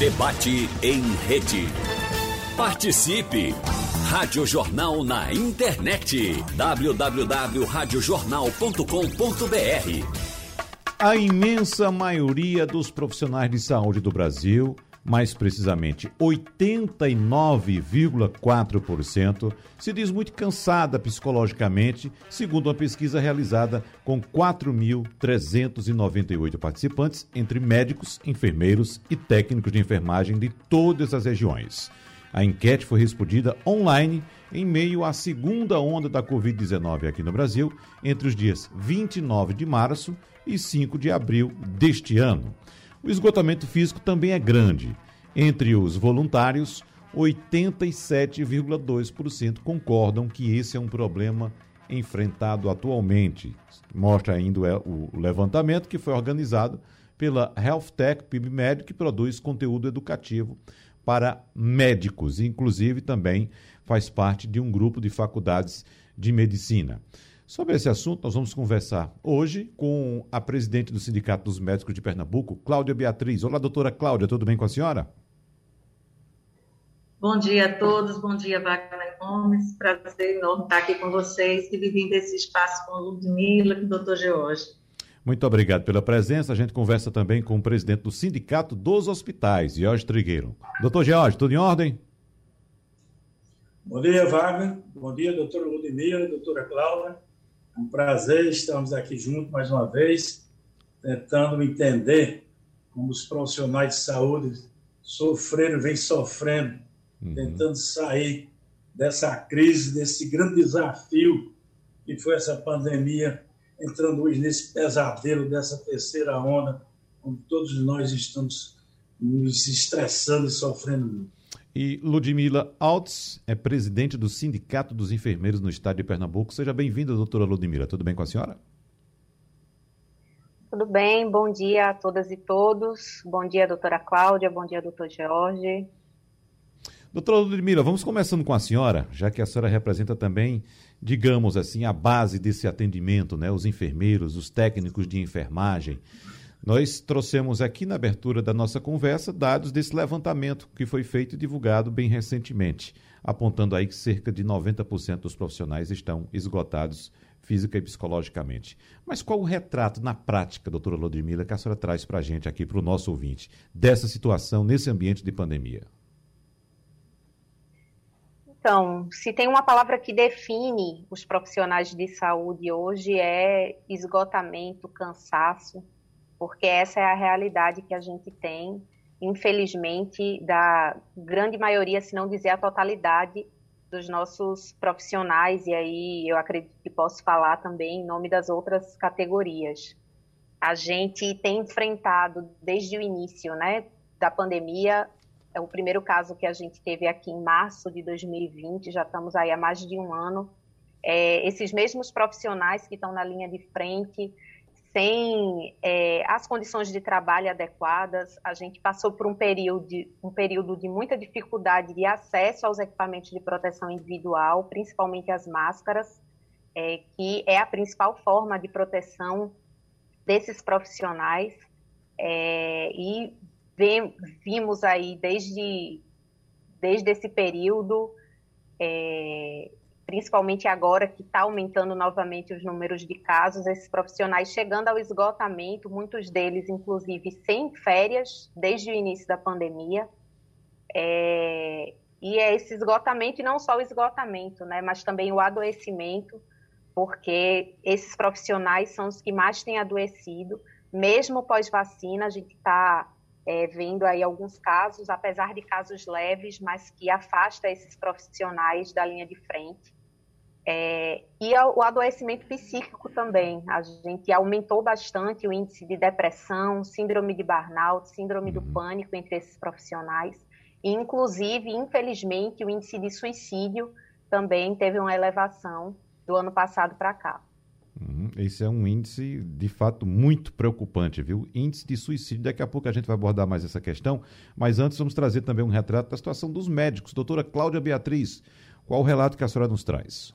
Debate em rede. Participe! Rádio Jornal na internet. www.radiojornal.com.br A imensa maioria dos profissionais de saúde do Brasil mais precisamente 89,4%, se diz muito cansada psicologicamente, segundo uma pesquisa realizada com 4.398 participantes, entre médicos, enfermeiros e técnicos de enfermagem de todas as regiões. A enquete foi respondida online em meio à segunda onda da Covid-19 aqui no Brasil, entre os dias 29 de março e 5 de abril deste ano. O esgotamento físico também é grande. Entre os voluntários, 87,2% concordam que esse é um problema enfrentado atualmente. Mostra ainda o levantamento que foi organizado pela Health Tech PibMed, que produz conteúdo educativo para médicos, inclusive também faz parte de um grupo de faculdades de medicina. Sobre esse assunto, nós vamos conversar hoje com a presidente do Sindicato dos Médicos de Pernambuco, Cláudia Beatriz. Olá, doutora Cláudia, tudo bem com a senhora? Bom dia a todos, bom dia, Wagner Gomes. Prazer enorme estar aqui com vocês, dividindo esse espaço com o Ludmilla e o doutor George. Muito obrigado pela presença. A gente conversa também com o presidente do Sindicato dos Hospitais, Jorge Trigueiro. Doutor George, tudo em ordem? Bom dia, Wagner. Bom dia, doutora Ludmilla, doutora Cláudia. Um prazer estarmos aqui juntos mais uma vez, tentando entender como os profissionais de saúde sofreram, vêm sofrendo, uhum. tentando sair dessa crise, desse grande desafio que foi essa pandemia, entrando hoje nesse pesadelo dessa terceira onda, onde todos nós estamos nos estressando e sofrendo muito. E Ludmila Alts é presidente do Sindicato dos Enfermeiros no Estado de Pernambuco. Seja bem-vinda, doutora Ludmila. Tudo bem com a senhora? Tudo bem, bom dia a todas e todos. Bom dia, doutora Cláudia, bom dia, doutor Jorge. Doutora Ludmila, vamos começando com a senhora, já que a senhora representa também, digamos assim, a base desse atendimento, né? Os enfermeiros, os técnicos de enfermagem. Nós trouxemos aqui na abertura da nossa conversa dados desse levantamento que foi feito e divulgado bem recentemente, apontando aí que cerca de 90% dos profissionais estão esgotados física e psicologicamente. Mas qual o retrato na prática, doutora Lodmila, que a senhora traz para a gente aqui, para o nosso ouvinte, dessa situação nesse ambiente de pandemia? Então, se tem uma palavra que define os profissionais de saúde hoje é esgotamento, cansaço, porque essa é a realidade que a gente tem, infelizmente, da grande maioria, se não dizer a totalidade, dos nossos profissionais, e aí eu acredito que posso falar também em nome das outras categorias. A gente tem enfrentado desde o início né, da pandemia, é o primeiro caso que a gente teve aqui em março de 2020, já estamos aí há mais de um ano. É, esses mesmos profissionais que estão na linha de frente, sem é, as condições de trabalho adequadas, a gente passou por um período, de, um período de muita dificuldade de acesso aos equipamentos de proteção individual, principalmente as máscaras, é, que é a principal forma de proteção desses profissionais. É, e vem, vimos aí desde, desde esse período é, principalmente agora que está aumentando novamente os números de casos, esses profissionais chegando ao esgotamento, muitos deles, inclusive, sem férias, desde o início da pandemia. É, e é esse esgotamento, e não só o esgotamento, né, mas também o adoecimento, porque esses profissionais são os que mais têm adoecido, mesmo pós-vacina, a gente está é, vendo aí alguns casos, apesar de casos leves, mas que afasta esses profissionais da linha de frente. É, e o adoecimento psíquico também. A gente aumentou bastante o índice de depressão, síndrome de burnout, síndrome do uhum. pânico entre esses profissionais. E, inclusive, infelizmente, o índice de suicídio também teve uma elevação do ano passado para cá. Uhum. Esse é um índice, de fato, muito preocupante, viu? Índice de suicídio. Daqui a pouco a gente vai abordar mais essa questão, mas antes vamos trazer também um retrato da situação dos médicos. Doutora Cláudia Beatriz, qual o relato que a senhora nos traz?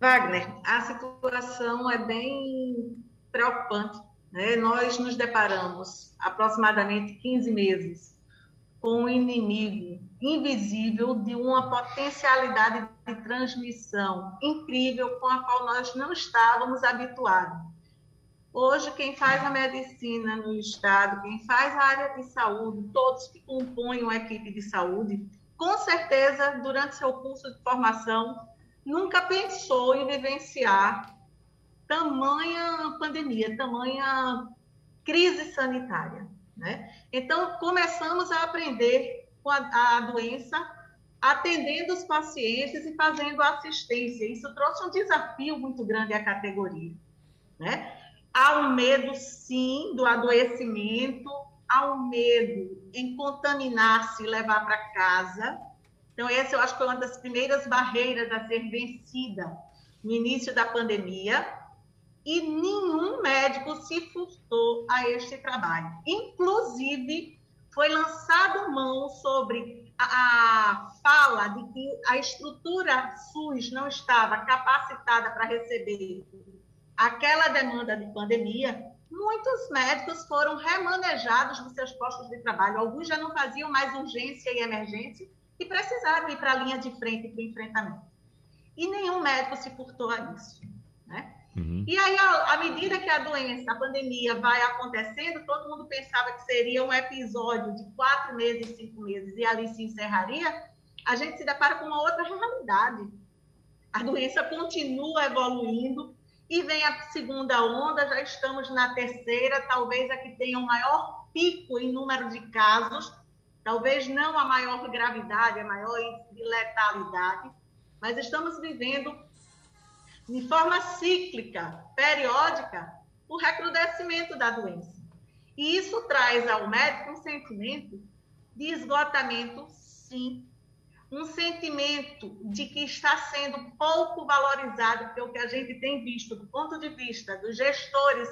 Wagner, a situação é bem preocupante né, nós nos deparamos aproximadamente 15 meses com um inimigo invisível de uma potencialidade de transmissão incrível com a qual nós não estávamos habituados. Hoje, quem faz a medicina no Estado, quem faz a área de saúde, todos que compõem uma equipe de saúde, com certeza, durante seu curso de formação, nunca pensou em vivenciar tamanha pandemia, tamanha crise sanitária. Né? Então, começamos a aprender com a, a doença, atendendo os pacientes e fazendo assistência. Isso trouxe um desafio muito grande à categoria. Né? Há um medo, sim, do adoecimento, há um medo em contaminar-se e levar para casa. Então, essa eu acho que foi uma das primeiras barreiras a ser vencida no início da pandemia e nenhum médico se furtou a este trabalho. Inclusive, foi lançado mão sobre a, a fala de que a estrutura SUS não estava capacitada para receber aquela demanda de pandemia. Muitos médicos foram remanejados dos seus postos de trabalho. Alguns já não faziam mais urgência e emergência e precisaram ir para a linha de frente para o enfrentamento. E nenhum médico se furtou a isso. Né? Uhum. E aí, à medida que a doença, a pandemia vai acontecendo, todo mundo pensava que seria um episódio de quatro meses, cinco meses, e ali se encerraria, a gente se depara com uma outra realidade. A doença continua evoluindo e vem a segunda onda, já estamos na terceira, talvez a que tenha o um maior pico em número de casos, talvez não a maior gravidade, a maior letalidade, mas estamos vivendo de forma cíclica, periódica, o recrudescimento da doença. E isso traz ao médico um sentimento de esgotamento, sim. Um sentimento de que está sendo pouco valorizado, porque o que a gente tem visto do ponto de vista dos gestores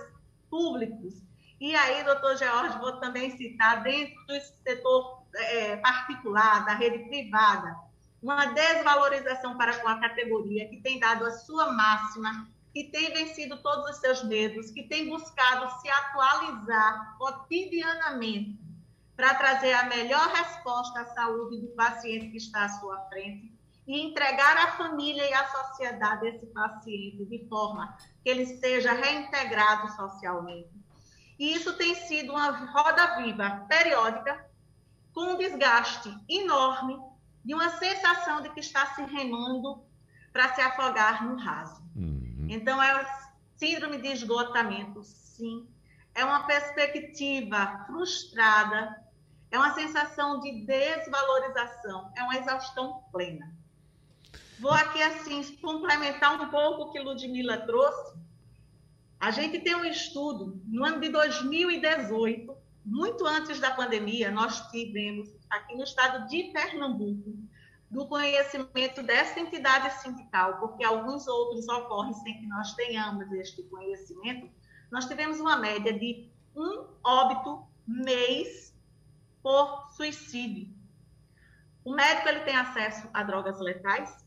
públicos, e aí, doutor George, vou também citar, dentro do setor é, particular, da rede privada, uma desvalorização para com a categoria, que tem dado a sua máxima, que tem vencido todos os seus medos, que tem buscado se atualizar cotidianamente para trazer a melhor resposta à saúde do paciente que está à sua frente e entregar à família e à sociedade esse paciente de forma que ele seja reintegrado socialmente. E isso tem sido uma roda viva periódica, com um desgaste enorme de uma sensação de que está se remando para se afogar no raso. Uhum. Então, é síndrome de esgotamento, sim. É uma perspectiva frustrada, é uma sensação de desvalorização, é uma exaustão plena. Vou aqui, assim, complementar um pouco o que Ludmilla trouxe. A gente tem um estudo, no ano de 2018, muito antes da pandemia, nós tivemos aqui no estado de Pernambuco do conhecimento dessa entidade sindical, porque alguns outros ocorrem sem que nós tenhamos este conhecimento, nós tivemos uma média de um óbito mês por suicídio. O médico ele tem acesso a drogas letais,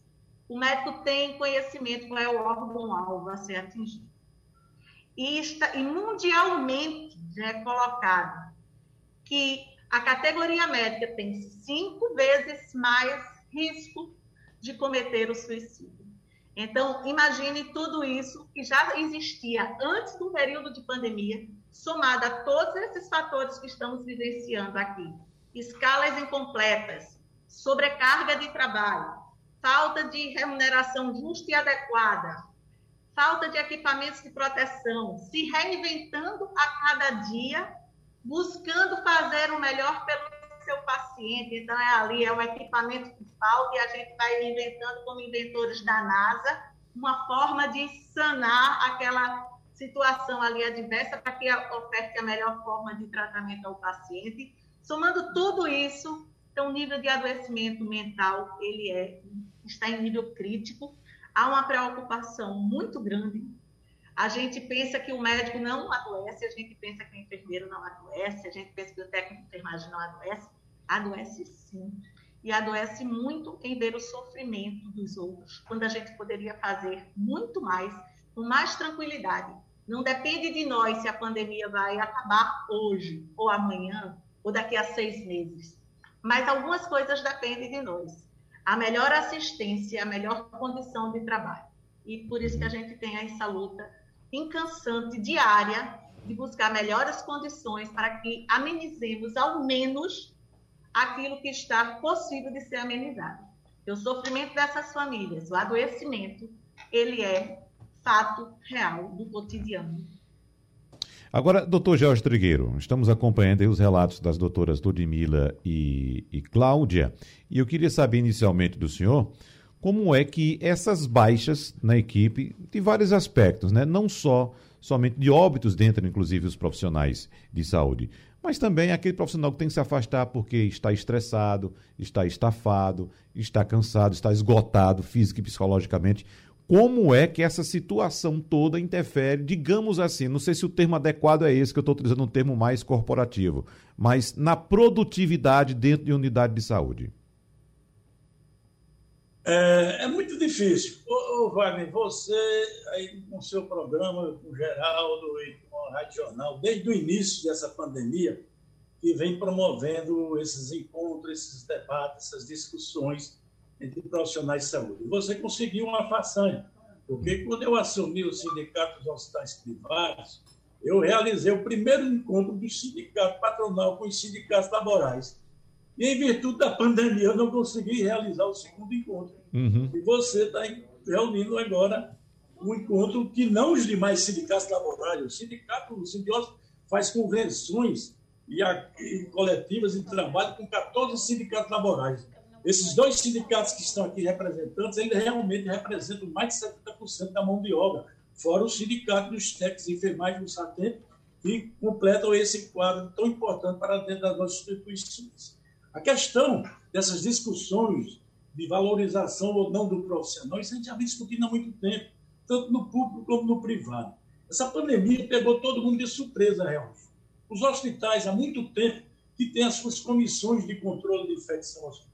o médico tem conhecimento qual é o órgão-alvo a ser atingido. E, está, e mundialmente é colocado que a categoria médica tem cinco vezes mais risco de cometer o suicídio. Então, imagine tudo isso que já existia antes do período de pandemia, somado a todos esses fatores que estamos vivenciando aqui: escalas incompletas, sobrecarga de trabalho, falta de remuneração justa e adequada, falta de equipamentos de proteção, se reinventando a cada dia buscando fazer o melhor pelo seu paciente. Então, é ali, é um equipamento que falta e a gente vai inventando, como inventores da NASA, uma forma de sanar aquela situação ali adversa para que oferte a melhor forma de tratamento ao paciente. Somando tudo isso, então, o nível de adoecimento mental, ele é, está em nível crítico. Há uma preocupação muito grande a gente pensa que o médico não adoece, a gente pensa que o enfermeiro não adoece, a gente pensa que o técnico de enfermagem não adoece. Adoece sim. E adoece muito em ver o sofrimento dos outros, quando a gente poderia fazer muito mais, com mais tranquilidade, Não depende de nós se a pandemia vai acabar hoje, ou amanhã, ou daqui a seis meses. Mas algumas coisas dependem de nós. A melhor assistência, a melhor condição de trabalho. E por isso que a gente tem essa luta incansante, diária, de buscar melhores condições para que amenizemos ao menos aquilo que está possível de ser amenizado. O sofrimento dessas famílias, o adoecimento, ele é fato real do cotidiano. Agora, doutor Jorge Trigueiro, estamos acompanhando os relatos das doutoras Ludmila e, e Cláudia, e eu queria saber inicialmente do senhor como é que essas baixas na equipe, de vários aspectos, né? não só somente de óbitos dentro, inclusive, os profissionais de saúde, mas também aquele profissional que tem que se afastar porque está estressado, está estafado, está cansado, está esgotado física e psicologicamente. Como é que essa situação toda interfere, digamos assim, não sei se o termo adequado é esse, que eu estou utilizando um termo mais corporativo, mas na produtividade dentro de unidade de saúde? É, é muito difícil. Ô, ô, Wagner, você aí com o seu programa, com o Geraldo e com a Rádio Jornal, desde o início dessa pandemia, que vem promovendo esses encontros, esses debates, essas discussões entre profissionais de saúde. Você conseguiu uma façanha, porque quando eu assumi o Sindicato dos Hospitais Privados, eu realizei o primeiro encontro do sindicato patronal com os sindicatos laborais e, em virtude da pandemia, eu não consegui realizar o segundo encontro. Uhum. E você está reunindo agora um encontro que não os demais sindicatos laborais. O sindicato, o faz convenções e, a, e coletivas de trabalho com 14 sindicatos laborais. Esses dois sindicatos que estão aqui representantes, eles realmente representam mais de 70% da mão de obra, fora o sindicato dos técnicos e enfermagem do SATEM, que completam esse quadro tão importante para dentro das nossas instituições. A questão dessas discussões de valorização ou não do profissional, isso a gente já vem discutindo há muito tempo, tanto no público como no privado. Essa pandemia pegou todo mundo de surpresa, realmente. Os hospitais, há muito tempo, que têm as suas comissões de controle de infecção hospitalar,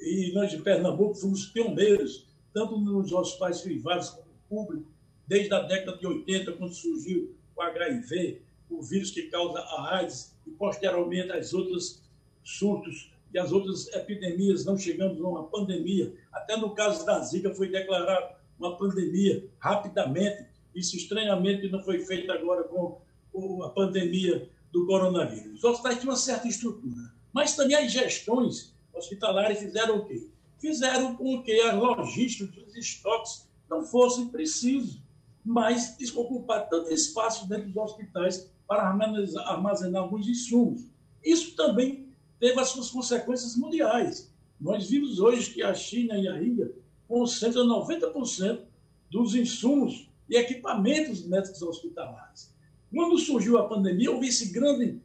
e nós de Pernambuco fomos pioneiros, tanto nos hospitais privados como no público, desde a década de 80, quando surgiu o HIV, o vírus que causa a AIDS, e posteriormente as outras surtos e as outras epidemias, não chegamos a uma pandemia. Até no caso da Zika foi declarado uma pandemia rapidamente. Isso estranhamente não foi feito agora com a pandemia do coronavírus. Os hospitais tinham uma certa estrutura, mas também as gestões hospitalares fizeram o quê? Fizeram com que a logística dos estoques não fossem precisos, mas desocupar tanto espaço dentro dos hospitais para armazenar alguns insumos. Isso também teve as suas consequências mundiais. Nós vimos hoje que a China e a Índia concentram 90% dos insumos e equipamentos médicos hospitalares. Quando surgiu a pandemia, houve esse grande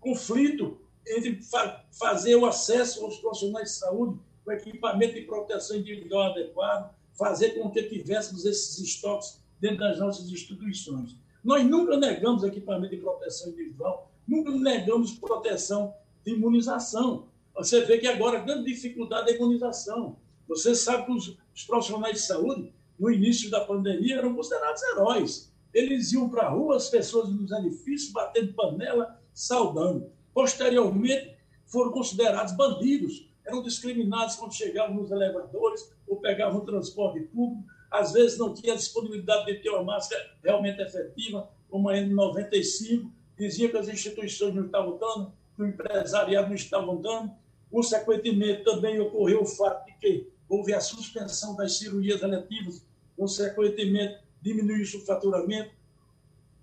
conflito entre fa fazer o acesso aos profissionais de saúde com equipamento de proteção individual adequado, fazer com que tivéssemos esses estoques dentro das nossas instituições. Nós nunca negamos equipamento de proteção individual, nunca negamos proteção de imunização. Você vê que agora a grande dificuldade é a imunização. Você sabe que os, os profissionais de saúde, no início da pandemia, eram considerados heróis. Eles iam para a rua, as pessoas nos edifícios, batendo panela, saudando. Posteriormente, foram considerados bandidos, eram discriminados quando chegavam nos elevadores ou pegavam o transporte público. Às vezes não tinha disponibilidade de ter uma máscara realmente efetiva, como a N95. Dizia que as instituições não estavam dando, que o empresariado não estava dando. Consequentemente, também ocorreu o fato de que houve a suspensão das cirurgias eletivas, consequentemente, diminuiu-se o faturamento.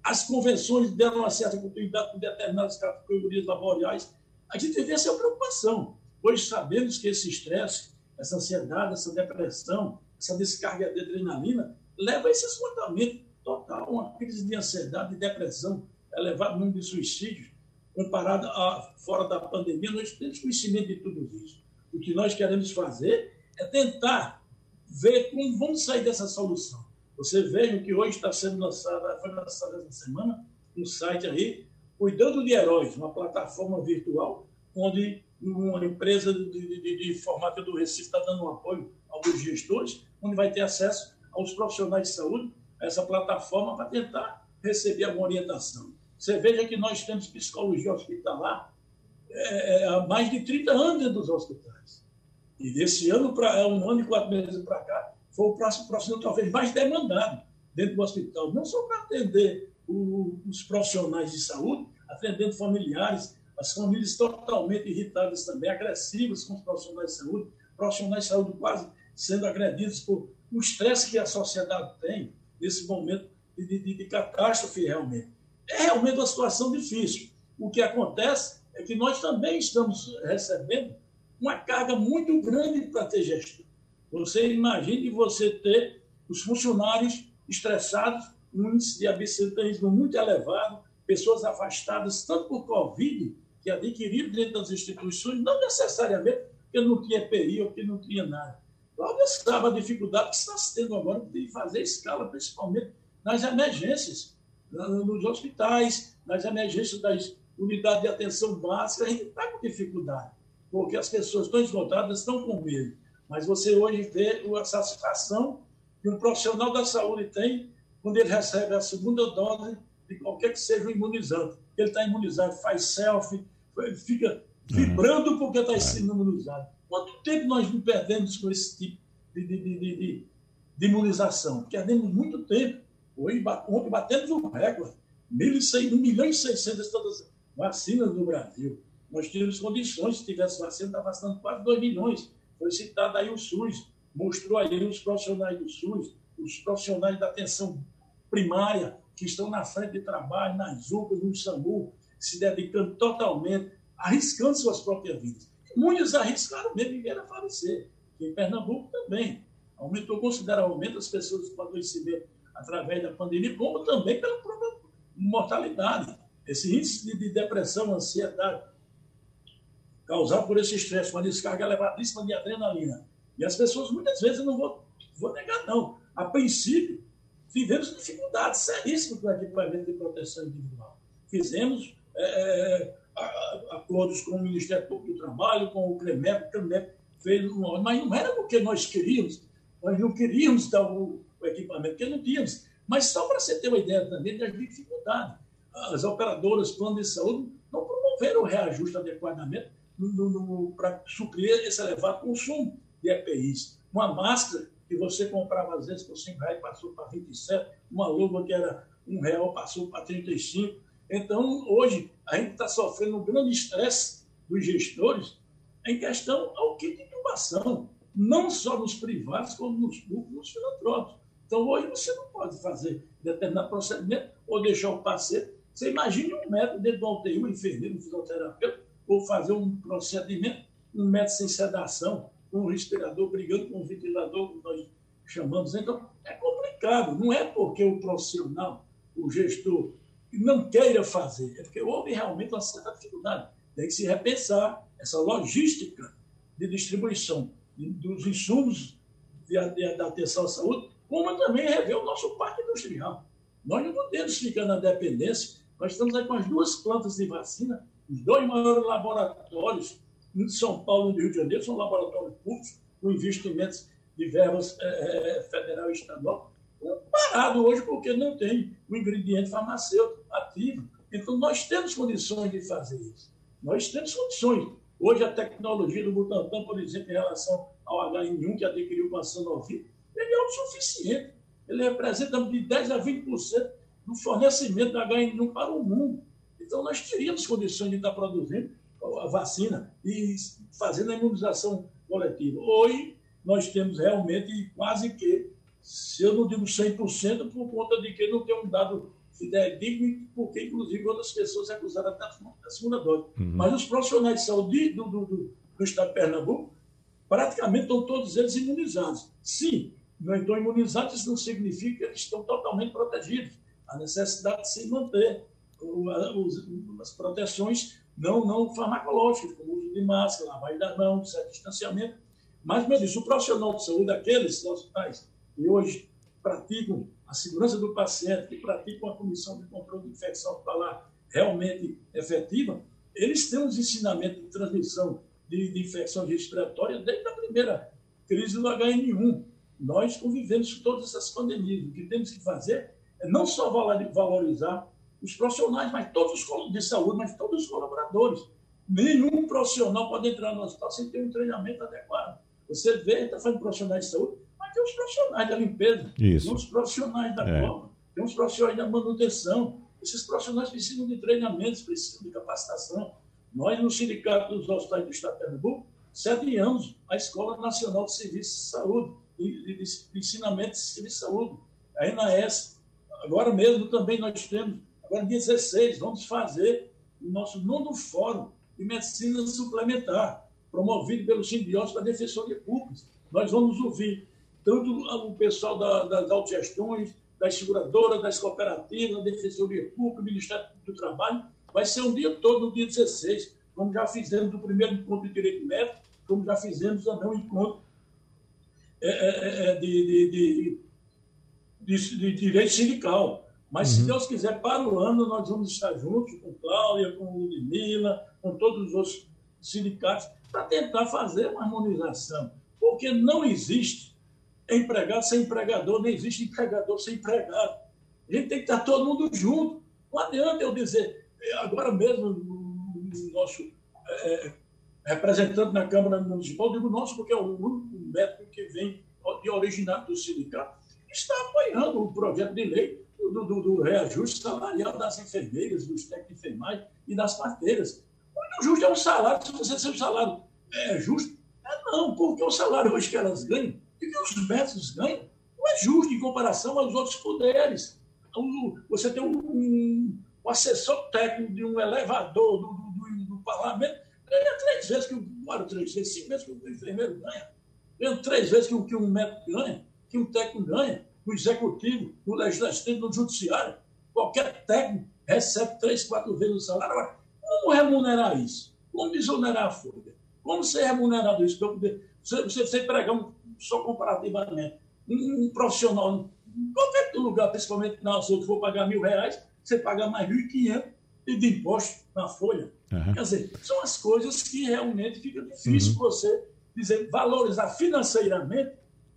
As convenções deram uma certa continuidade com determinadas categorias laborais. A gente vê essa preocupação, pois sabemos que esse estresse, essa ansiedade, essa depressão, essa descarga de adrenalina, leva a esse esgotamento total, uma crise de ansiedade e depressão, elevado número de suicídios comparado a fora da pandemia, nós temos conhecimento de tudo isso. O que nós queremos fazer é tentar ver como vamos sair dessa solução. Você veja que hoje está sendo lançado, foi lançado essa semana, um site aí, Cuidando de Heróis, uma plataforma virtual, onde uma empresa de, de, de do Recife está dando um apoio aos gestores, onde vai ter acesso aos profissionais de saúde a essa plataforma para tentar receber alguma orientação. Você veja que nós temos psicologia hospitalar é, é há mais de 30 anos dentro dos hospitais. E desse ano, para é um ano e quatro meses para cá, foi o próximo profissional talvez mais demandado dentro do hospital, não só para atender o, os profissionais de saúde, atendendo familiares, as famílias totalmente irritadas também, agressivas com os profissionais de saúde, profissionais de saúde quase sendo agredidos por o estresse que a sociedade tem nesse momento de, de, de catástrofe realmente. É realmente uma situação difícil. O que acontece é que nós também estamos recebendo uma carga muito grande para ter gestão. Você imagine você ter os funcionários estressados, um índice de absenteísmo muito elevado, pessoas afastadas tanto por Covid, que adquiriram dentro das instituições, não necessariamente porque não tinha EPI ou porque não tinha nada. Cláudia sabe a dificuldade que está se tendo agora de fazer escala, principalmente nas emergências, nos hospitais, nas emergências das unidades de atenção básica, a gente está com dificuldade, porque as pessoas estão esgotadas, estão com medo. Mas você hoje vê a satisfação que um profissional da saúde tem quando ele recebe a segunda dose de qualquer que seja o imunizante. Ele está imunizado, faz selfie, fica vibrando porque está sendo imunizado. Quanto tempo nós não perdemos com esse tipo de, de, de, de, imunização? Perdemos muito tempo. Hoje, ontem batemos um recorde. 1 milhão e 600 todas vacinas no Brasil. Nós tínhamos condições, se tivesse vacina, está vacinando quase 2 milhões. Foi citado aí o SUS, mostrou aí os profissionais do SUS, os profissionais da atenção primária, que estão na frente de trabalho, nas UPAs, no SAMU, se dedicando totalmente, arriscando suas próprias vidas. Muitos arriscaram mesmo e vieram a falecer. Em Pernambuco também. Aumentou consideravelmente as pessoas com adoecimento através da pandemia, como também pela própria mortalidade. Esse índice de depressão, ansiedade, causado por esse estresse, uma descarga elevadíssima de adrenalina. E as pessoas, muitas vezes, não vou, vou negar, não. A princípio, tivemos dificuldades seríssimas com o equipamento de proteção individual. Fizemos é, acordos com o Ministério Público do Trabalho, com o CREMEP, o CREMEP fez mas não era porque nós queríamos, nós não queríamos dar o, o equipamento, porque não tínhamos. Mas só para você ter uma ideia também das dificuldades. As operadoras, plano de saúde, não promoveram o reajuste adequadamente para suprir esse elevado consumo de EPIs. Uma máscara que você comprava às vezes por 5 reais passou para 27, uma luva que era um real passou para 35. Então, hoje, a gente está sofrendo um grande estresse dos gestores em questão ao kit de intubação, não só nos privados, como nos públicos, nos filantrópicos. Então, hoje você não pode fazer determinado procedimento ou deixar o paciente. Você imagine um médico dentro do UTI, um enfermeiro, um fisioterapeuta, ou fazer um procedimento, um médico sem sedação, um respirador brigando com um ventilador, como nós chamamos. Então, é complicado. Não é porque o profissional, o gestor, não queira fazer, é porque houve realmente uma certa dificuldade. Tem que se repensar essa logística de distribuição dos insumos da atenção à saúde, como também rever o nosso parque industrial. Nós não podemos ficar na dependência. Nós estamos aí com as duas plantas de vacina, os dois maiores laboratórios em São Paulo e no Rio de Janeiro, são laboratórios públicos, com investimentos de verbas é, federal e estadual, parado hoje porque não tem o ingrediente farmacêutico ativo. Então, nós temos condições de fazer isso. Nós temos condições. Hoje, a tecnologia do Butantan, por exemplo, em relação ao HN1 que adquiriu com a Sanofi, ele é autossuficiente. Ele representa de 10% a 20% do fornecimento da HN1 para o mundo. Então, nós teríamos condições de estar produzindo a vacina e fazendo a imunização coletiva. Hoje, nós temos realmente quase que, se eu não digo 100%, por conta de que não tem um dado fidedigno, porque, inclusive, outras pessoas se acusaram da, da segunda dose. Uhum. Mas os profissionais de saúde do, do, do, do Estado de Pernambuco, praticamente estão todos eles imunizados. Sim, não estão imunizados, isso não significa que eles estão totalmente protegidos. A necessidade de se manter as proteções não, não farmacológicas, como o uso de máscara, lavagem das mãos, certo distanciamento. Mas, como eu disse, o profissional de saúde, aqueles hospitais que hoje praticam a segurança do paciente, que praticam a comissão de controle de infecção lá realmente efetiva, eles têm uns ensinamentos de transmissão de, de infecção respiratória desde a primeira crise do HN1. Nós convivemos com todas essas pandemias. O que temos que fazer é não só valorizar os profissionais, mas todos os de saúde, mas todos os colaboradores. Nenhum profissional pode entrar no hospital sem ter um treinamento adequado. Você vê, está falando de profissionais de saúde, mas tem os profissionais da limpeza, Isso. tem os profissionais da é. tem os profissionais da manutenção. Esses profissionais precisam de treinamentos, precisam de capacitação. Nós, no Sindicato dos Hospitais do Estado de Pernambuco, sediamos a Escola Nacional de Serviço de Saúde, de, de, de ensinamento de serviço de saúde, a ENAS. Agora mesmo também nós temos, agora dia 16, vamos fazer o nosso nono fórum de medicina suplementar, promovido pelo Simbiose da Defensoria Pública. Nós vamos ouvir tanto o pessoal da, das autogestões, das seguradoras, das cooperativas, da Defensoria Pública, do Ministério do Trabalho. Vai ser um dia todo, no dia 16, como já fizemos no primeiro encontro de direito médico, como já fizemos também um encontro é, é, é, de, de, de, de, direito sindical. Mas, uhum. se Deus quiser, para o ano, nós vamos estar juntos com Cláudia, com Ludmilla, com todos os outros sindicatos, para tentar fazer uma harmonização. Porque não existe empregado sem empregador, nem existe empregador sem empregado. A gente tem que estar todo mundo junto. Não adianta eu dizer, agora mesmo, o nosso é, representante na Câmara Municipal, digo nosso porque é o único médico que vem de originário do sindicato, está apoiando o projeto de lei do, do, do reajuste salarial das enfermeiras, dos técnicos de enfermagem e das parteiras. O justo é um salário, se você ser um salário é justo, é não, porque o salário hoje que elas ganham, e que os médicos ganham, não é justo em comparação aos outros poderes. Você tem um, um, um assessor técnico de um elevador do, do, do, do parlamento, ganha três vezes que o três vezes, cinco vezes que o enfermeiro ganha. Ganha três vezes que, que um médico ganha, que um técnico ganha, no executivo, no legislativo, no judiciário. Qualquer técnico recebe três, quatro vezes o salário. Agora, como remunerar isso? Como desonerar a folha? Como ser remunerado isso? Você, você, você um, só comparativamente um, um profissional em qualquer lugar, principalmente na saúde, for pagar mil reais, você paga mais mil e quinhentos de imposto na folha. Uhum. Quer dizer, são as coisas que realmente fica difícil uhum. você dizer, valorizar financeiramente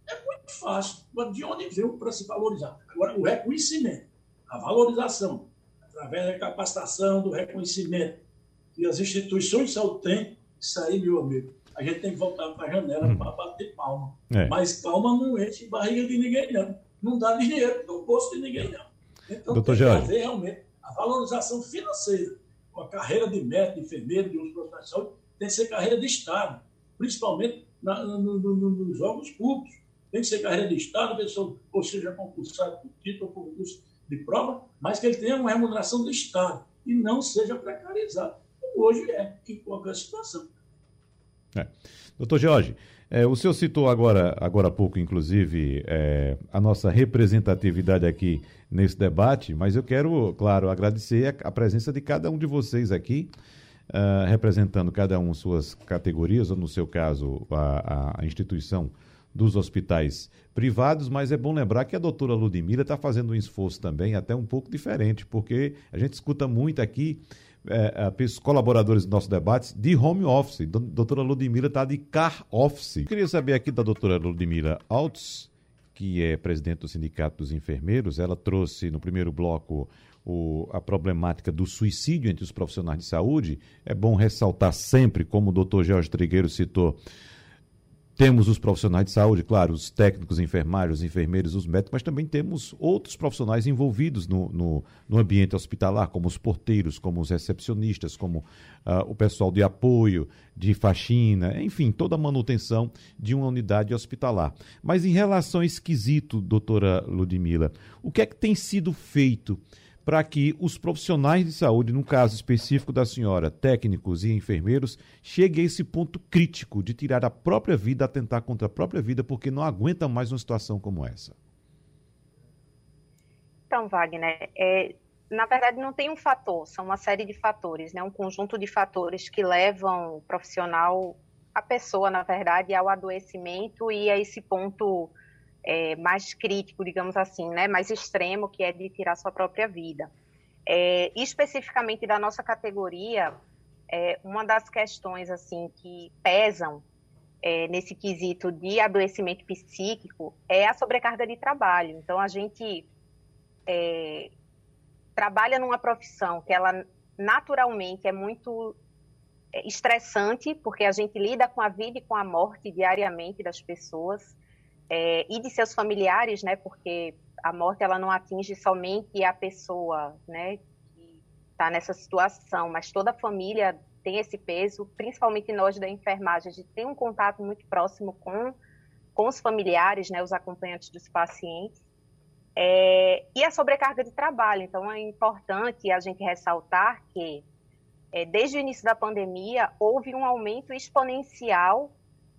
é muito fácil. De onde veio para se valorizar? Agora, o reconhecimento, a valorização, através da capacitação, do reconhecimento que as instituições de saúde têm, isso aí, meu amigo, a gente tem que voltar para a janela hum. para bater palma. É. Mas palma não enche barriga de ninguém, não. Não dá dinheiro no bolso de ninguém, não. Então, Doutor tem que fazer realmente a valorização financeira. Com a carreira de médico, de enfermeiro, de outros profissionais de saúde, tem que ser carreira de Estado, principalmente na, no, no, nos órgãos públicos. Tem que ser carreira de Estado, ou seja, concursado por título, por curso de prova, mas que ele tenha uma remuneração do Estado e não seja precarizado, hoje é em qualquer situação. É. Doutor Jorge, é, o senhor citou agora, agora há pouco, inclusive, é, a nossa representatividade aqui nesse debate, mas eu quero, claro, agradecer a, a presença de cada um de vocês aqui, uh, representando cada um suas categorias, ou no seu caso, a, a instituição dos hospitais privados, mas é bom lembrar que a doutora Ludmila está fazendo um esforço também, até um pouco diferente, porque a gente escuta muito aqui é, colaboradores do nosso debate de home office. Doutora Ludmila está de car office. Eu queria saber aqui da doutora Ludmila Altos, que é presidente do Sindicato dos Enfermeiros, ela trouxe no primeiro bloco o, a problemática do suicídio entre os profissionais de saúde. É bom ressaltar sempre, como o doutor Jorge Trigueiro citou, temos os profissionais de saúde, claro, os técnicos, enfermeiros, os enfermeiros, os médicos, mas também temos outros profissionais envolvidos no, no, no ambiente hospitalar, como os porteiros, como os recepcionistas, como uh, o pessoal de apoio, de faxina, enfim, toda a manutenção de uma unidade hospitalar. Mas em relação a esquisito, doutora Ludmila, o que é que tem sido feito? Para que os profissionais de saúde, no caso específico da senhora, técnicos e enfermeiros, cheguem a esse ponto crítico de tirar a própria vida, atentar contra a própria vida, porque não aguentam mais uma situação como essa? Então, Wagner, é, na verdade não tem um fator, são uma série de fatores, né? um conjunto de fatores que levam o profissional, a pessoa, na verdade, ao adoecimento e a esse ponto é, mais crítico, digamos assim, né, mais extremo, que é de tirar sua própria vida. É, especificamente da nossa categoria, é, uma das questões assim que pesam é, nesse quesito de adoecimento psíquico é a sobrecarga de trabalho. Então, a gente é, trabalha numa profissão que ela naturalmente é muito é, estressante, porque a gente lida com a vida e com a morte diariamente das pessoas é, e de seus familiares, né? Porque a morte ela não atinge somente a pessoa, né? Que está nessa situação, mas toda a família tem esse peso, principalmente nós da enfermagem, a gente tem um contato muito próximo com, com os familiares, né, os acompanhantes dos pacientes, é, e a sobrecarga de trabalho. Então, é importante a gente ressaltar que, é, desde o início da pandemia, houve um aumento exponencial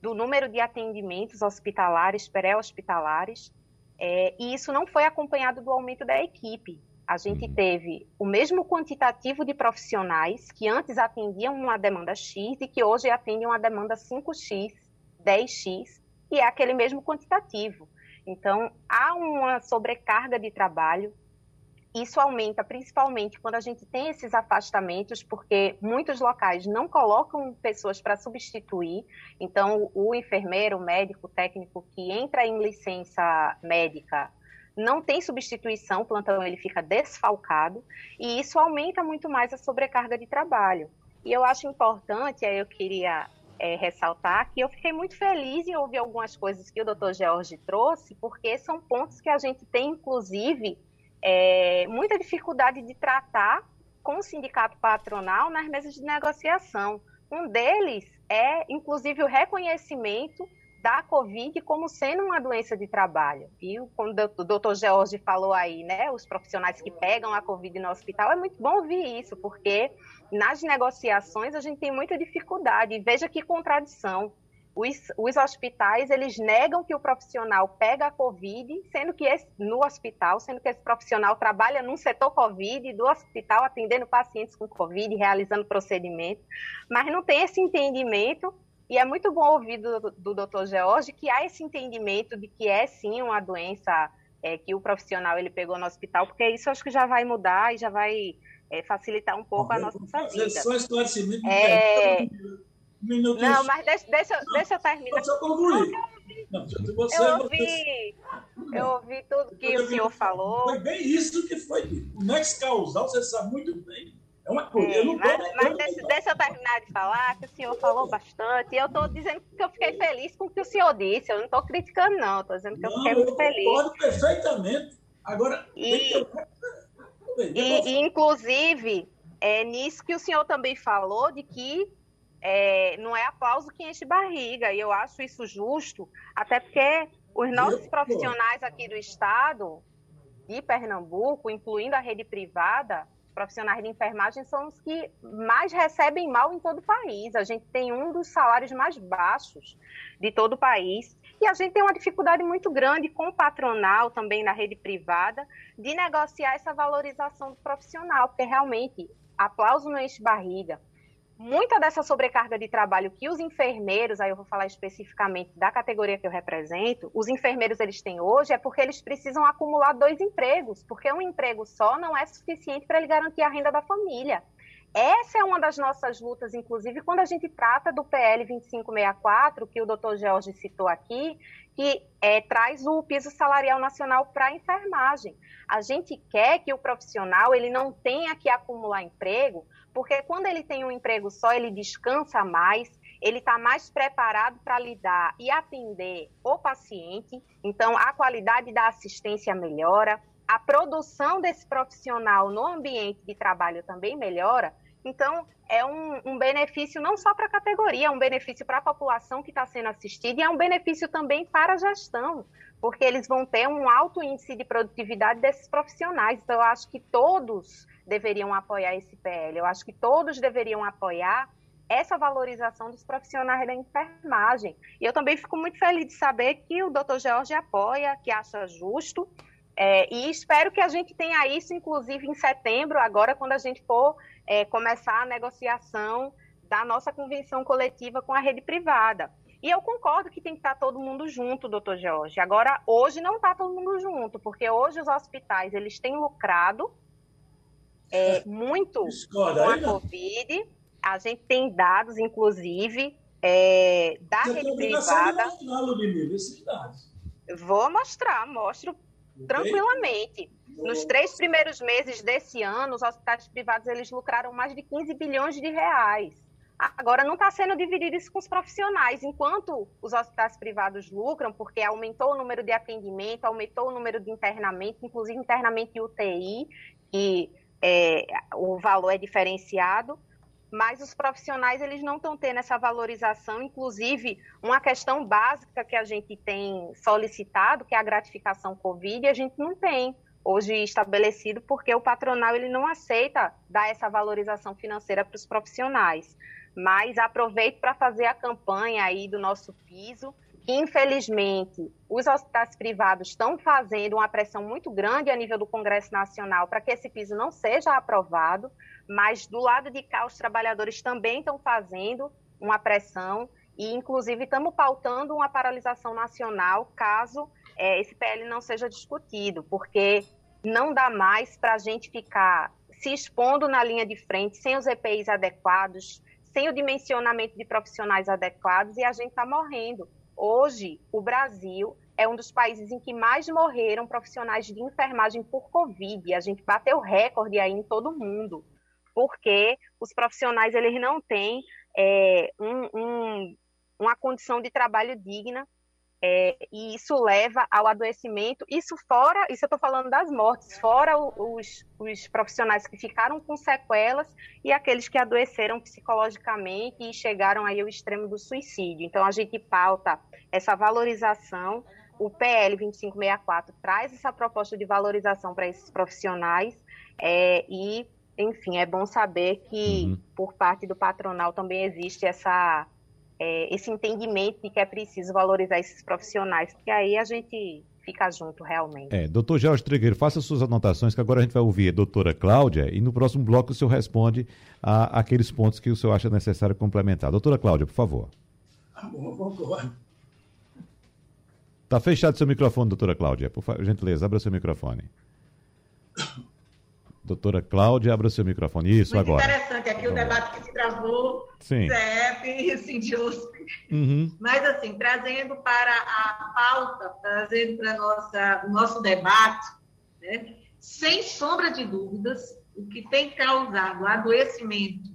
do número de atendimentos hospitalares, pré-hospitalares, é, e isso não foi acompanhado do aumento da equipe a gente uhum. teve o mesmo quantitativo de profissionais que antes atendiam uma demanda X e que hoje atendem uma demanda 5X, 10X, e é aquele mesmo quantitativo. Então, há uma sobrecarga de trabalho. Isso aumenta principalmente quando a gente tem esses afastamentos, porque muitos locais não colocam pessoas para substituir. Então, o enfermeiro, o médico, o técnico que entra em licença médica não tem substituição, o plantão ele fica desfalcado, e isso aumenta muito mais a sobrecarga de trabalho. E eu acho importante, aí eu queria é, ressaltar que eu fiquei muito feliz em ouvir algumas coisas que o doutor George trouxe, porque são pontos que a gente tem, inclusive, é, muita dificuldade de tratar com o sindicato patronal nas mesas de negociação. Um deles é, inclusive, o reconhecimento da Covid como sendo uma doença de trabalho. E quando o doutor George falou aí, né, os profissionais que pegam a Covid no hospital, é muito bom ouvir isso, porque nas negociações a gente tem muita dificuldade. Veja que contradição. Os, os, hospitais, eles negam que o profissional pega a Covid, sendo que esse, no hospital, sendo que esse profissional trabalha num setor Covid, do hospital, atendendo pacientes com Covid, realizando procedimentos, mas não tem esse entendimento e é muito bom ouvir do, do Dr. George que há esse entendimento de que é sim uma doença é, que o profissional ele pegou no hospital, porque isso acho que já vai mudar e já vai é, facilitar um pouco a nossa vida. Só esclarecimento. É... Um não, mas deixa, deixa, não, deixa eu terminar. Deixa eu concluir. Não, você, eu ouvi, eu ouvi tudo que o senhor falou. Foi bem isso que foi. O Nex causal, você sabe muito bem é uma coisa. É, mas, mas deixa, deixa, eu terminar de falar, que o senhor falou bastante. E eu estou dizendo que eu fiquei feliz com o que o senhor disse. Eu não estou criticando, não. Estou dizendo que não, eu fiquei muito eu feliz. Concordo perfeitamente. Agora. E, e, e inclusive, é nisso que o senhor também falou, de que é, não é aplauso que enche barriga. E eu acho isso justo, até porque os nossos eu, profissionais aqui do Estado, de Pernambuco, incluindo a rede privada, profissionais de enfermagem são os que mais recebem mal em todo o país. A gente tem um dos salários mais baixos de todo o país. E a gente tem uma dificuldade muito grande com o patronal, também na rede privada, de negociar essa valorização do profissional, porque realmente aplauso não enche barriga muita dessa sobrecarga de trabalho que os enfermeiros, aí eu vou falar especificamente da categoria que eu represento, os enfermeiros eles têm hoje é porque eles precisam acumular dois empregos, porque um emprego só não é suficiente para ele garantir a renda da família. Essa é uma das nossas lutas, inclusive, quando a gente trata do PL 2564, que o doutor Jorge citou aqui, que é, traz o piso salarial nacional para a enfermagem. A gente quer que o profissional ele não tenha que acumular emprego, porque quando ele tem um emprego só, ele descansa mais, ele está mais preparado para lidar e atender o paciente, então a qualidade da assistência melhora, a produção desse profissional no ambiente de trabalho também melhora. Então, é um, um benefício não só para a categoria, é um benefício para a população que está sendo assistida e é um benefício também para a gestão, porque eles vão ter um alto índice de produtividade desses profissionais. Então, eu acho que todos deveriam apoiar esse PL. Eu acho que todos deveriam apoiar essa valorização dos profissionais da enfermagem. E eu também fico muito feliz de saber que o doutor Jorge apoia, que acha justo, é, e espero que a gente tenha isso, inclusive, em setembro, agora, quando a gente for é, começar a negociação da nossa convenção coletiva com a rede privada. E eu concordo que tem que estar todo mundo junto, doutor Jorge. Agora, hoje não está todo mundo junto, porque hoje os hospitais eles têm lucrado é, muito com a Covid. A gente tem dados, inclusive, é, da Você rede privada. Mostrar, esses dados. Vou mostrar, mostro. Tranquilamente. Nos três primeiros meses desse ano, os hospitais privados eles lucraram mais de 15 bilhões de reais. Agora não está sendo dividido isso com os profissionais. Enquanto os hospitais privados lucram, porque aumentou o número de atendimento, aumentou o número de internamento, inclusive internamento de UTI, que é, o valor é diferenciado, mas os profissionais eles não estão tendo essa valorização, inclusive uma questão básica que a gente tem solicitado, que é a gratificação Covid, a gente não tem hoje estabelecido porque o patronal ele não aceita dar essa valorização financeira para os profissionais. Mas aproveito para fazer a campanha aí do nosso piso, infelizmente os hospitais privados estão fazendo uma pressão muito grande a nível do Congresso Nacional para que esse piso não seja aprovado, mas do lado de cá os trabalhadores também estão fazendo uma pressão e inclusive estamos pautando uma paralisação nacional caso é, esse PL não seja discutido, porque não dá mais para a gente ficar se expondo na linha de frente sem os EPIs adequados, sem o dimensionamento de profissionais adequados e a gente está morrendo. Hoje, o Brasil é um dos países em que mais morreram profissionais de enfermagem por Covid. A gente bateu recorde aí em todo mundo porque os profissionais eles não têm é, um, um, uma condição de trabalho digna é, e isso leva ao adoecimento. Isso fora, isso eu estou falando das mortes, fora os, os, profissionais que ficaram com sequelas e aqueles que adoeceram psicologicamente e chegaram aí ao extremo do suicídio. Então a gente pauta essa valorização. O PL 2564 traz essa proposta de valorização para esses profissionais é, e enfim, é bom saber que uhum. por parte do patronal também existe essa, é, esse entendimento de que é preciso valorizar esses profissionais, porque aí a gente fica junto realmente. É, doutor Jorge Trigueiro, faça suas anotações, que agora a gente vai ouvir a doutora Cláudia, e no próximo bloco o senhor responde a, aqueles pontos que o senhor acha necessário complementar. Doutora Cláudia, por favor. Está fechado seu microfone, doutora Cláudia. Por gentileza, abra seu microfone. Doutora Cláudia, abra seu microfone. Isso, Muito agora. interessante aqui o debate que se travou, Sim. CEP e Sindiusp. Uhum. Mas, assim, trazendo para a pauta, trazendo para o nosso debate, né, sem sombra de dúvidas, o que tem causado adoecimento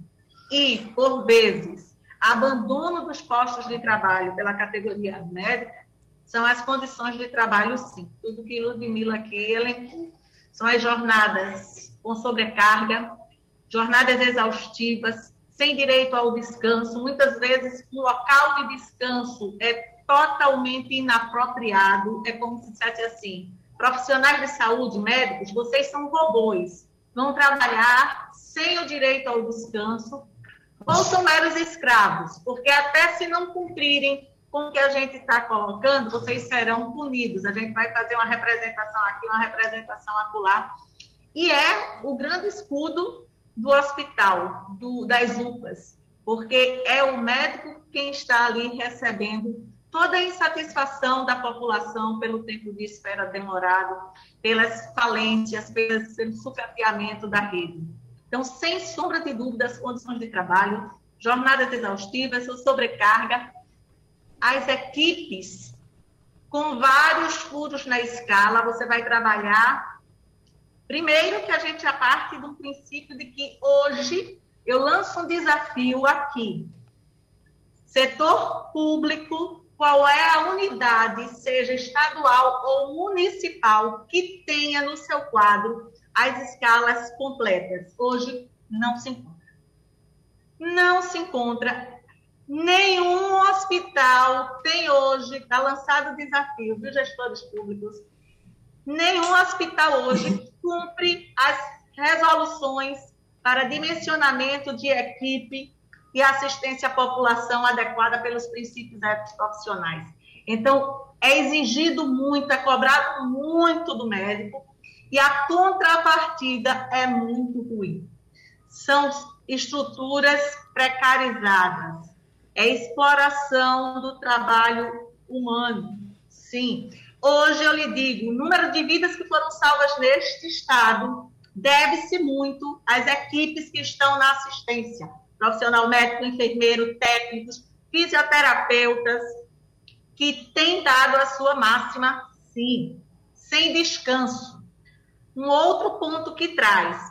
e, por vezes, abandono dos postos de trabalho pela categoria médica são as condições de trabalho, sim. Tudo que Ludmilla aqui elencou. São as jornadas com sobrecarga, jornadas exaustivas, sem direito ao descanso, muitas vezes o local de descanso é totalmente inapropriado, é como se dissesse assim, profissionais de saúde, médicos, vocês são robôs, vão trabalhar sem o direito ao descanso, ou são meros escravos, porque até se não cumprirem com o que a gente está colocando, vocês serão punidos. A gente vai fazer uma representação aqui, uma representação acolá, e é o grande escudo do hospital, do, das UPAs, porque é o médico quem está ali recebendo toda a insatisfação da população pelo tempo de espera demorado, pelas falências, pelas, pelo superfiamento da rede. Então, sem sombra de dúvida, as condições de trabalho, jornadas exaustivas, sobrecarga, as equipes com vários furos na escala, você vai trabalhar Primeiro que a gente já parte do princípio de que hoje eu lanço um desafio aqui. Setor público, qual é a unidade, seja estadual ou municipal, que tenha no seu quadro as escalas completas? Hoje não se encontra. Não se encontra. Nenhum hospital tem hoje, está lançado o desafio, viu, gestores públicos? Nenhum hospital hoje cumpre as resoluções para dimensionamento de equipe e assistência à população adequada pelos princípios éticos profissionais. Então, é exigido muito, é cobrado muito do médico e a contrapartida é muito ruim. São estruturas precarizadas, é exploração do trabalho humano. Sim, Hoje eu lhe digo, o número de vidas que foram salvas neste estado deve-se muito às equipes que estão na assistência, profissional médico, enfermeiro, técnicos, fisioterapeutas, que têm dado a sua máxima, sim, sem descanso. Um outro ponto que traz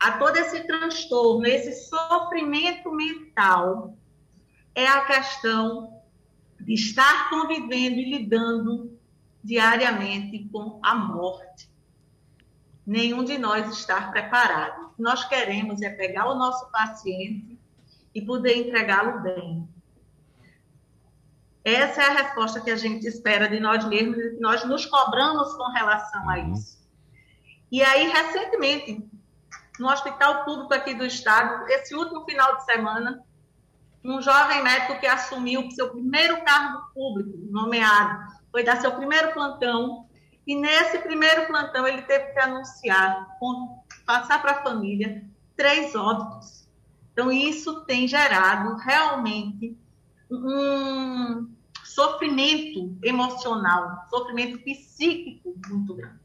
a todo esse transtorno, esse sofrimento mental, é a questão de estar convivendo e lidando diariamente com a morte. Nenhum de nós está preparado. O que nós queremos é pegar o nosso paciente e poder entregá-lo bem. Essa é a resposta que a gente espera de nós mesmos e que nós nos cobramos com relação a uhum. isso. E aí, recentemente, no Hospital Público aqui do Estado, esse último final de semana, um jovem médico que assumiu seu primeiro cargo público, nomeado, foi dar seu primeiro plantão, e nesse primeiro plantão ele teve que anunciar, passar para a família, três óbitos. Então, isso tem gerado realmente um sofrimento emocional, sofrimento psíquico muito grande.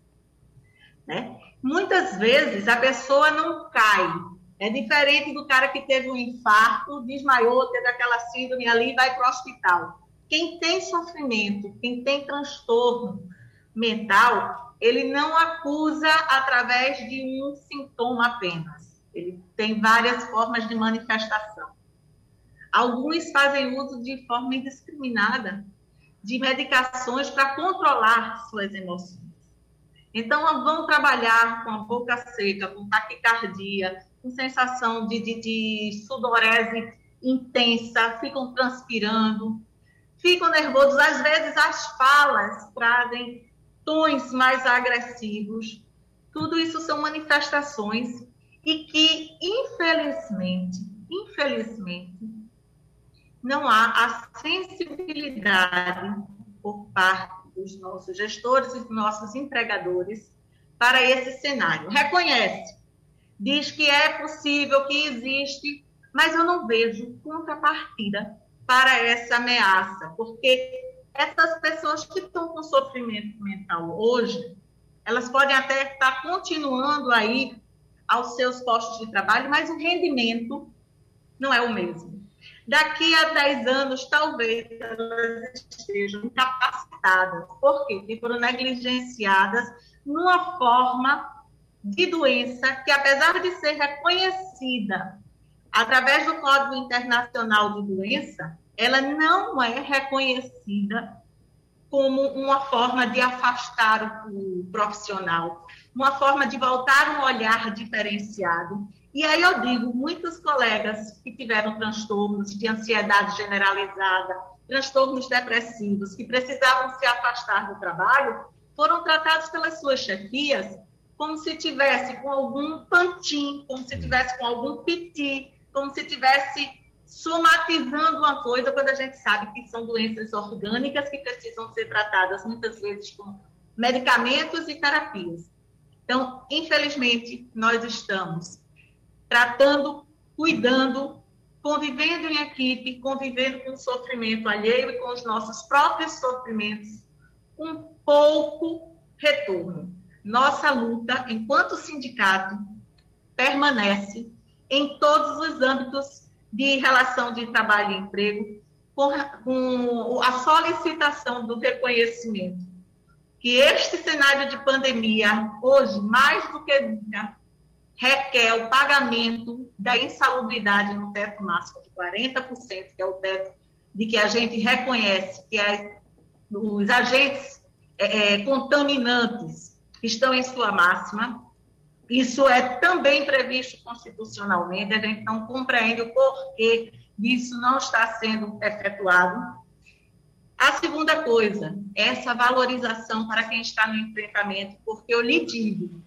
Né? Muitas vezes a pessoa não cai. É diferente do cara que teve um infarto, desmaiou, teve aquela síndrome ali e vai para o hospital. Quem tem sofrimento, quem tem transtorno mental, ele não acusa através de um sintoma apenas. Ele tem várias formas de manifestação. Alguns fazem uso de forma indiscriminada de medicações para controlar suas emoções. Então, vão trabalhar com a boca seca, com taquicardia, com sensação de, de, de sudorese intensa, ficam transpirando, ficam nervosos. Às vezes, as falas trazem tons mais agressivos. Tudo isso são manifestações e que, infelizmente, infelizmente, não há a sensibilidade por parte dos nossos gestores e dos nossos empregadores para esse cenário. Reconhece, diz que é possível, que existe, mas eu não vejo contrapartida para essa ameaça, porque essas pessoas que estão com sofrimento mental hoje, elas podem até estar continuando aí aos seus postos de trabalho, mas o rendimento não é o mesmo. Daqui a 10 anos, talvez elas estejam incapacitadas. Porque foram negligenciadas numa forma de doença que, apesar de ser reconhecida através do Código Internacional de Doença, ela não é reconhecida como uma forma de afastar o profissional, uma forma de voltar um olhar diferenciado. E aí eu digo, muitos colegas que tiveram transtornos de ansiedade generalizada, transtornos depressivos, que precisavam se afastar do trabalho, foram tratados pelas suas chefias como se tivesse com algum pantim, como se tivesse com algum piti, como se tivesse somatizando uma coisa, quando a gente sabe que são doenças orgânicas que precisam ser tratadas muitas vezes com medicamentos e terapias. Então, infelizmente, nós estamos tratando, cuidando, convivendo em equipe, convivendo com o sofrimento alheio e com os nossos próprios sofrimentos, um pouco retorno. Nossa luta, enquanto sindicato, permanece em todos os âmbitos de relação de trabalho e emprego, com, com a solicitação do reconhecimento que este cenário de pandemia, hoje, mais do que nunca, requer o pagamento da insalubridade no teto máximo de 40%, que é o teto de que a gente reconhece que é, os agentes é, é, contaminantes estão em sua máxima. Isso é também previsto constitucionalmente, a gente não compreende o porquê disso não está sendo efetuado. A segunda coisa, essa valorização para quem está no enfrentamento, porque eu lhe digo,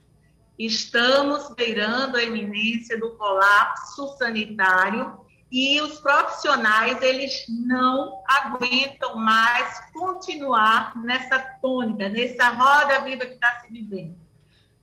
Estamos beirando a iminência do colapso sanitário e os profissionais eles não aguentam mais continuar nessa tônica, nessa roda viva que está se vivendo.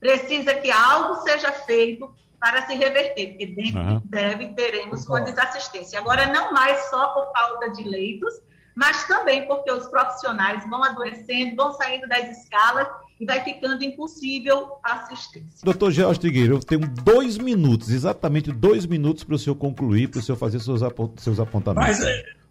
Precisa que algo seja feito para se reverter, porque deve, uhum. deve teremos condições de assistência. Agora, não mais só por falta de leitos, mas também porque os profissionais vão adoecendo, vão saindo das escalas e vai ficando impossível a assistência. Doutor George Trigueiro, eu tenho dois minutos, exatamente dois minutos para o senhor concluir, para o senhor fazer seus, seus apontamentos. Mas,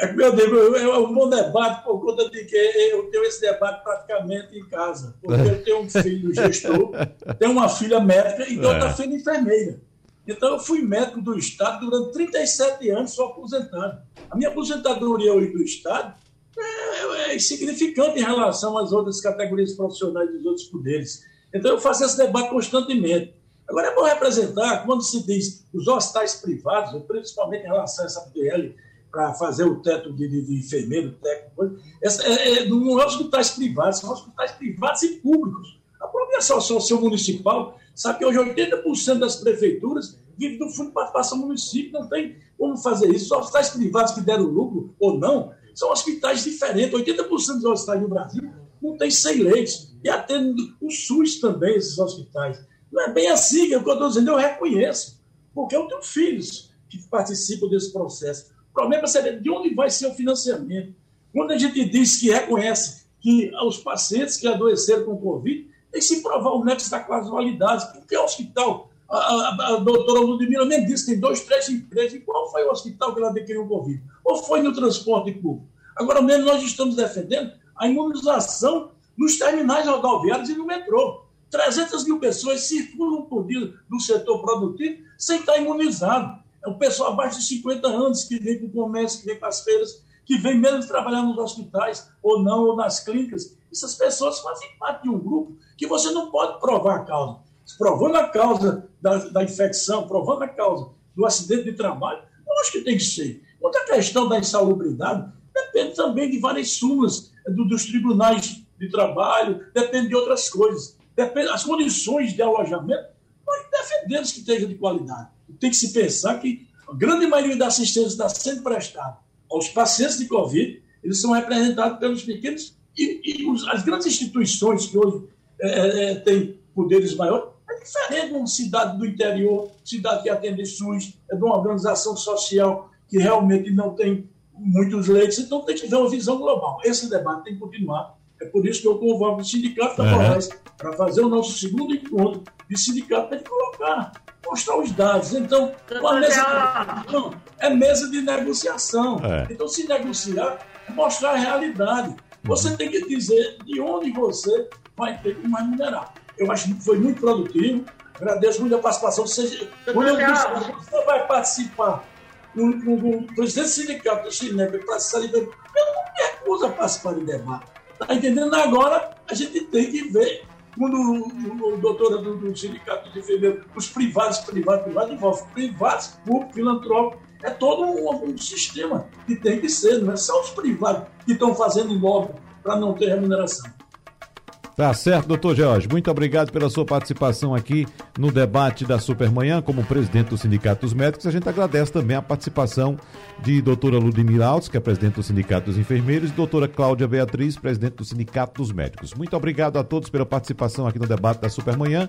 É que eu digo, é um bom debate por conta de que eu tenho esse debate praticamente em casa. Porque eu tenho um filho gestor, tenho uma filha médica e outra é. filha enfermeira. Então, eu fui médico do Estado durante 37 anos, sou aposentado. A minha aposentadoria hoje do Estado é, é insignificante em relação às outras categorias profissionais dos outros poderes. Então, eu faço esse debate constantemente. Agora, é bom representar, quando se diz os hospitais privados, principalmente em relação a essa PL, para fazer o teto de, de, de enfermeiro, técnico, essa, é, é, não é hospitais privados, são hospitais privados e públicos. A própria Associação Municipal sabe que hoje 80% das prefeituras vivem do Fundo de Participação Município, não tem como fazer isso. Os hospitais privados que deram lucro ou não, são hospitais diferentes. 80% dos hospitais no Brasil não tem 100 leitos. E atende o SUS também, esses hospitais. Não é bem assim que eu estou dizendo, eu reconheço. Porque eu tenho filhos que participam desse processo. O problema é saber de onde vai ser o financiamento. Quando a gente diz que reconhece que os pacientes que adoeceram com Covid tem que se provar o nexo da casualidade. Porque o hospital, a, a, a doutora Ludmila nem disse tem dois, três empresas. E qual foi o hospital que ela adquiriu o Covid? Ou foi no transporte público? Agora mesmo nós estamos defendendo a imunização nos terminais rodoviários e no metrô. 300 mil pessoas circulam por dia no setor produtivo sem estar imunizado. É o pessoal abaixo de 50 anos que vem para o comércio, que vem para as feiras, que vem mesmo trabalhar nos hospitais, ou não, ou nas clínicas. Essas pessoas fazem parte de um grupo que você não pode provar a causa. Provando a causa da, da infecção, provando a causa do acidente de trabalho, eu acho que tem que ser. Outra questão da insalubridade depende também de várias súmulas do, dos tribunais de trabalho, depende de outras coisas. Depende, as condições de alojamento, defendemos que esteja de qualidade tem que se pensar que a grande maioria da assistência está sendo prestada aos pacientes de Covid, eles são representados pelos pequenos e, e as grandes instituições que hoje é, é, é têm poderes maiores, é diferente de uma cidade do interior, cidade que atende SUS, é de uma organização social que realmente não tem muitos leitos, então tem que ter uma visão global. Esse debate tem que continuar. É por isso que eu convoco o Sindicato da uhum. para fazer o nosso segundo encontro de sindicato para colocar mostrar os dados. Então, uma mesa de é mesa de negociação. É. Então, se negociar, é mostrar a realidade. Você tem que dizer de onde você vai ter que mais minerar. Eu acho que foi muito produtivo. Agradeço muito a participação. Você, quando você vai participar com o presidente do sindicato do Cinep para sair eu não me recuso a participar de debate. Está entendendo? Agora a gente tem que ver quando o, o doutor do, do sindicato de enfermeiros, os privados, privados, privados, envolve privados, público, filantrópico, é todo um, um, sistema que tem que ser, não é só os privados que estão fazendo lobby para não ter remuneração. Tá certo, doutor Jorge. Muito obrigado pela sua participação aqui no debate da Supermanhã, como presidente do Sindicato dos Médicos. A gente agradece também a participação de doutora Ludmila Alves, que é presidente do Sindicato dos Enfermeiros, e doutora Cláudia Beatriz, presidente do Sindicato dos Médicos. Muito obrigado a todos pela participação aqui no debate da Supermanhã.